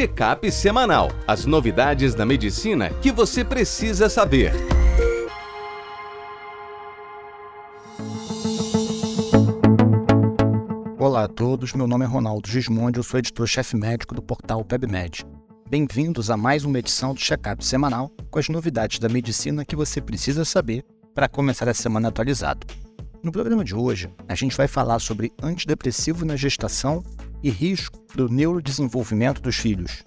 Check-up semanal. As novidades da medicina que você precisa saber. Olá a todos, meu nome é Ronaldo Gismondi, eu sou editor-chefe médico do portal PebMed. Bem-vindos a mais uma edição do Check-up semanal com as novidades da medicina que você precisa saber para começar a semana atualizado. No programa de hoje, a gente vai falar sobre antidepressivo na gestação e risco do neurodesenvolvimento dos filhos.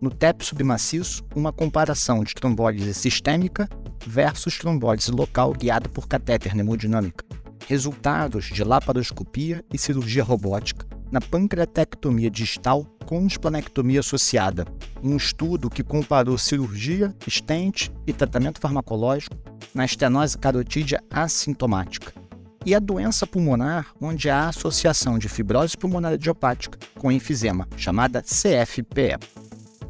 No TEP submaciço, uma comparação de trombólise sistêmica versus trombólise local guiada por catéter hemodinâmica. Resultados de laparoscopia e cirurgia robótica na pancreatectomia distal com esplanectomia associada. Um estudo que comparou cirurgia, stent e tratamento farmacológico na estenose carotídea assintomática e a doença pulmonar, onde há associação de fibrose pulmonar idiopática com enfisema, chamada CFPE.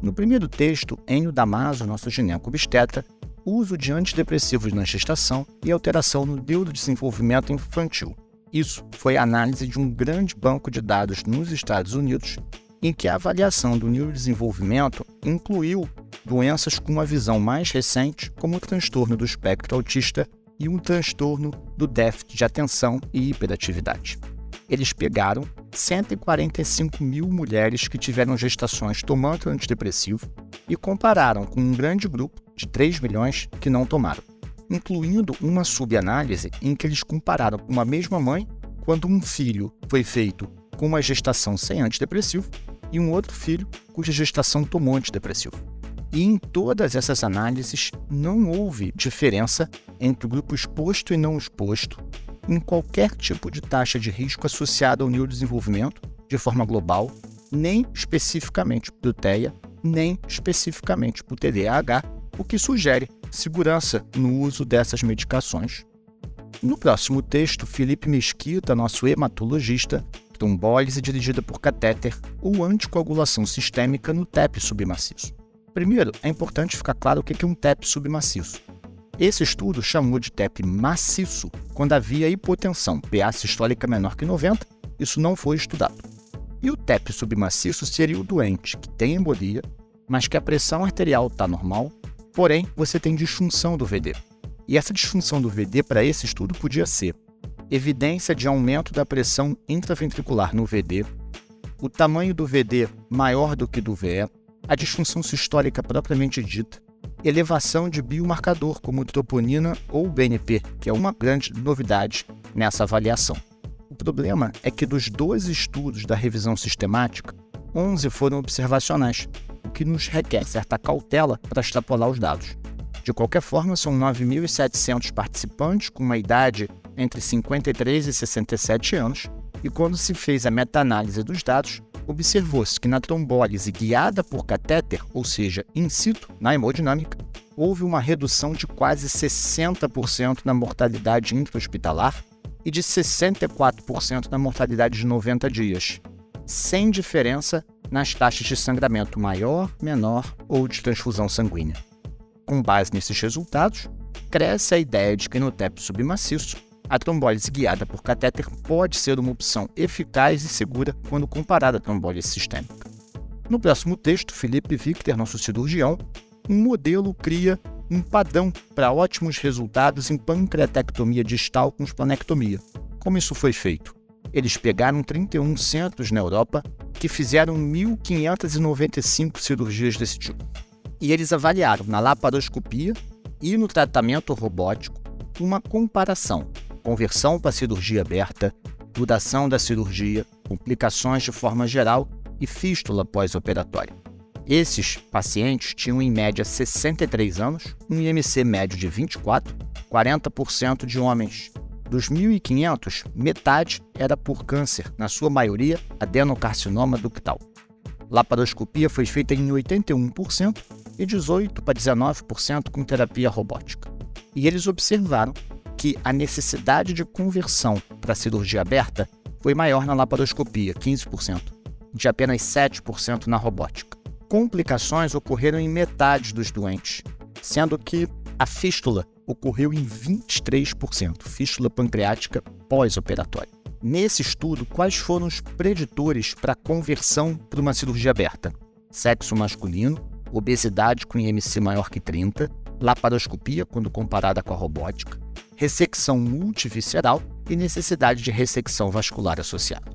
No primeiro texto, Enio Damaso, nosso gineco-obstetra, uso de antidepressivos na gestação e alteração no neurodesenvolvimento infantil. Isso foi análise de um grande banco de dados nos Estados Unidos, em que a avaliação do neurodesenvolvimento incluiu doenças com uma visão mais recente, como o transtorno do espectro autista e um transtorno do déficit de atenção e hiperatividade. Eles pegaram 145 mil mulheres que tiveram gestações tomando antidepressivo e compararam com um grande grupo de 3 milhões que não tomaram, incluindo uma subanálise em que eles compararam com uma mesma mãe quando um filho foi feito com uma gestação sem antidepressivo e um outro filho cuja gestação tomou antidepressivo. E em todas essas análises não houve diferença entre o grupo exposto e não exposto em qualquer tipo de taxa de risco associada ao neurodesenvolvimento de forma global, nem especificamente para o TEA, nem especificamente para o TDAH, o que sugere segurança no uso dessas medicações. No próximo texto, Felipe Mesquita, nosso hematologista, trombólise dirigida por catéter ou anticoagulação sistêmica no TEP submaciço. Primeiro, é importante ficar claro o que é um TEP submaciço. Esse estudo chamou de TEP maciço quando havia hipotensão, PA sistólica menor que 90, isso não foi estudado. E o TEP submaciço seria o doente que tem embolia, mas que a pressão arterial está normal, porém você tem disfunção do VD. E essa disfunção do VD para esse estudo podia ser evidência de aumento da pressão intraventricular no VD, o tamanho do VD maior do que do VE, a disfunção sistólica propriamente dita, elevação de biomarcador como troponina ou BNP, que é uma grande novidade nessa avaliação. O problema é que dos dois estudos da revisão sistemática, 11 foram observacionais, o que nos requer certa cautela para extrapolar os dados. De qualquer forma, são 9.700 participantes com uma idade entre 53 e 67 anos, e quando se fez a meta-análise dos dados, observou-se que na trombólise guiada por catéter, ou seja, in situ, na hemodinâmica, houve uma redução de quase 60% na mortalidade intra-hospitalar e de 64% na mortalidade de 90 dias, sem diferença nas taxas de sangramento maior, menor ou de transfusão sanguínea. Com base nesses resultados, cresce a ideia de que no TEP submaciço a trombólise guiada por catéter pode ser uma opção eficaz e segura quando comparada à trombólise sistêmica. No próximo texto, Felipe Victor, nosso cirurgião, um modelo cria um padrão para ótimos resultados em pancreatectomia distal com esplanectomia. Como isso foi feito? Eles pegaram 31 centros na Europa que fizeram 1.595 cirurgias desse tipo. E eles avaliaram na laparoscopia e no tratamento robótico uma comparação conversão para cirurgia aberta, duração da cirurgia, complicações de forma geral e fístula pós-operatória. Esses pacientes tinham em média 63 anos, um IMC médio de 24, 40% de homens. Dos 1.500, metade era por câncer, na sua maioria adenocarcinoma ductal. Laparoscopia foi feita em 81% e 18 para 19% com terapia robótica. E eles observaram que a necessidade de conversão para cirurgia aberta foi maior na laparoscopia, 15%, de apenas 7% na robótica. Complicações ocorreram em metade dos doentes, sendo que a fístula ocorreu em 23%, fístula pancreática pós-operatória. Nesse estudo, quais foram os preditores para conversão para uma cirurgia aberta? sexo masculino, obesidade com IMC maior que 30, laparoscopia quando comparada com a robótica, ressecção multivisceral e necessidade de ressecção vascular associada.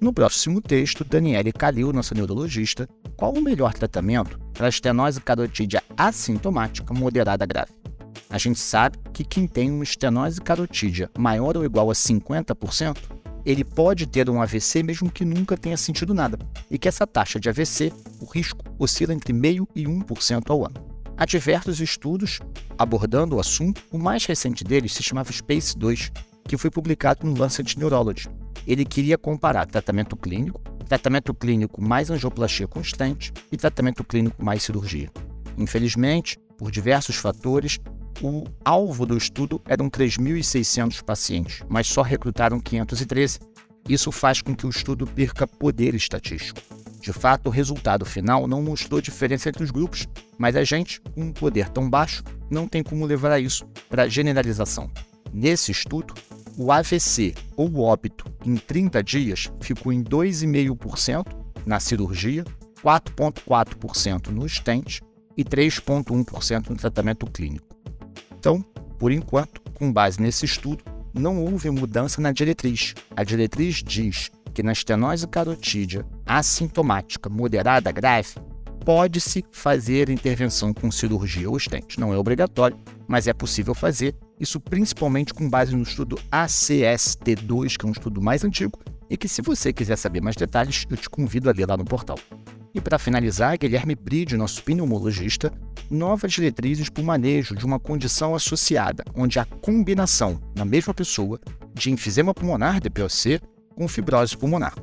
No próximo texto, Daniele Calil, nossa neurologista, qual o melhor tratamento para a estenose carotídea assintomática moderada grave? A gente sabe que quem tem uma estenose carotídea maior ou igual a 50%, ele pode ter um AVC mesmo que nunca tenha sentido nada, e que essa taxa de AVC, o risco, oscila entre 0,5% e 1% ao ano. Há diversos estudos abordando o assunto, o mais recente deles se chamava SPACE 2, que foi publicado no Lancet Neurology. Ele queria comparar tratamento clínico, tratamento clínico mais angioplastia constante e tratamento clínico mais cirurgia. Infelizmente, por diversos fatores, o alvo do estudo eram 3.600 pacientes, mas só recrutaram 513. Isso faz com que o estudo perca poder estatístico. De fato, o resultado final não mostrou diferença entre os grupos, mas a gente, com um poder tão baixo, não tem como levar isso para generalização. Nesse estudo, o AVC ou óbito em 30 dias ficou em 2,5% na cirurgia, 4,4% no stent e 3,1% no tratamento clínico. Então, por enquanto, com base nesse estudo, não houve mudança na diretriz. A diretriz diz que na estenose carotídea assintomática moderada grave, pode-se fazer intervenção com cirurgia ou estente. Não é obrigatório, mas é possível fazer, isso principalmente com base no estudo ACST2, que é um estudo mais antigo, e que se você quiser saber mais detalhes, eu te convido a ler lá no portal. E para finalizar, Guilherme Bride, nosso pneumologista, novas diretrizes para o manejo de uma condição associada, onde a combinação, na mesma pessoa, de enfisema pulmonar, DPOC, com fibrose pulmonar.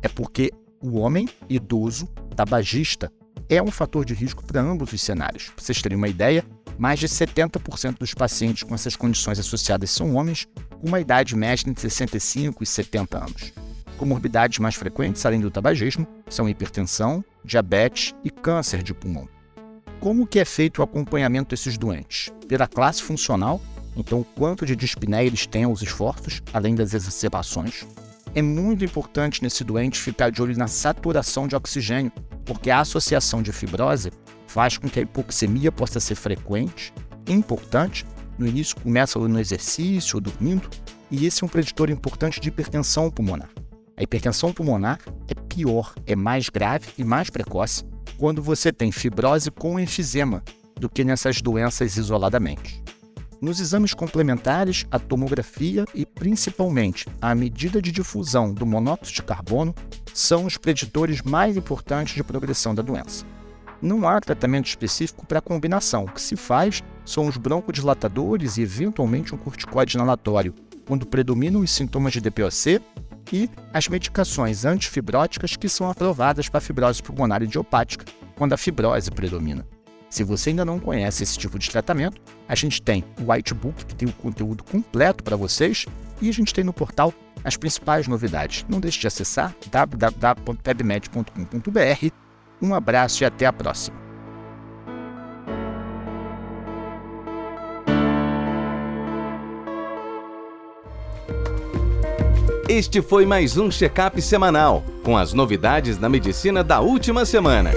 É porque o homem idoso, tabagista, é um fator de risco para ambos os cenários. Para vocês terem uma ideia, mais de 70% dos pacientes com essas condições associadas são homens, com uma idade média entre 65 e 70 anos. Comorbidades mais frequentes, além do tabagismo, são hipertensão, diabetes e câncer de pulmão. Como que é feito o acompanhamento desses doentes? Pela classe funcional, então o quanto de dispneia eles têm aos esforços, além das exacerbações. É muito importante nesse doente ficar de olho na saturação de oxigênio, porque a associação de fibrose faz com que a hipoxemia possa ser frequente, importante, no início começa no exercício dormindo, e esse é um preditor importante de hipertensão pulmonar. A hipertensão pulmonar é pior, é mais grave e mais precoce quando você tem fibrose com enfisema do que nessas doenças isoladamente. Nos exames complementares, a tomografia e principalmente a medida de difusão do monóxido de carbono são os preditores mais importantes de progressão da doença. Não há tratamento específico para a combinação. O que se faz são os broncodilatadores e eventualmente um corticoide inalatório, quando predominam os sintomas de DPOC e as medicações antifibróticas que são aprovadas para fibrose pulmonar idiopática, quando a fibrose predomina. Se você ainda não conhece esse tipo de tratamento, a gente tem o Whitebook, que tem o conteúdo completo para vocês, e a gente tem no portal as principais novidades. Não deixe de acessar www.pebmed.com.br. Um abraço e até a próxima. Este foi mais um check-up semanal com as novidades da medicina da última semana.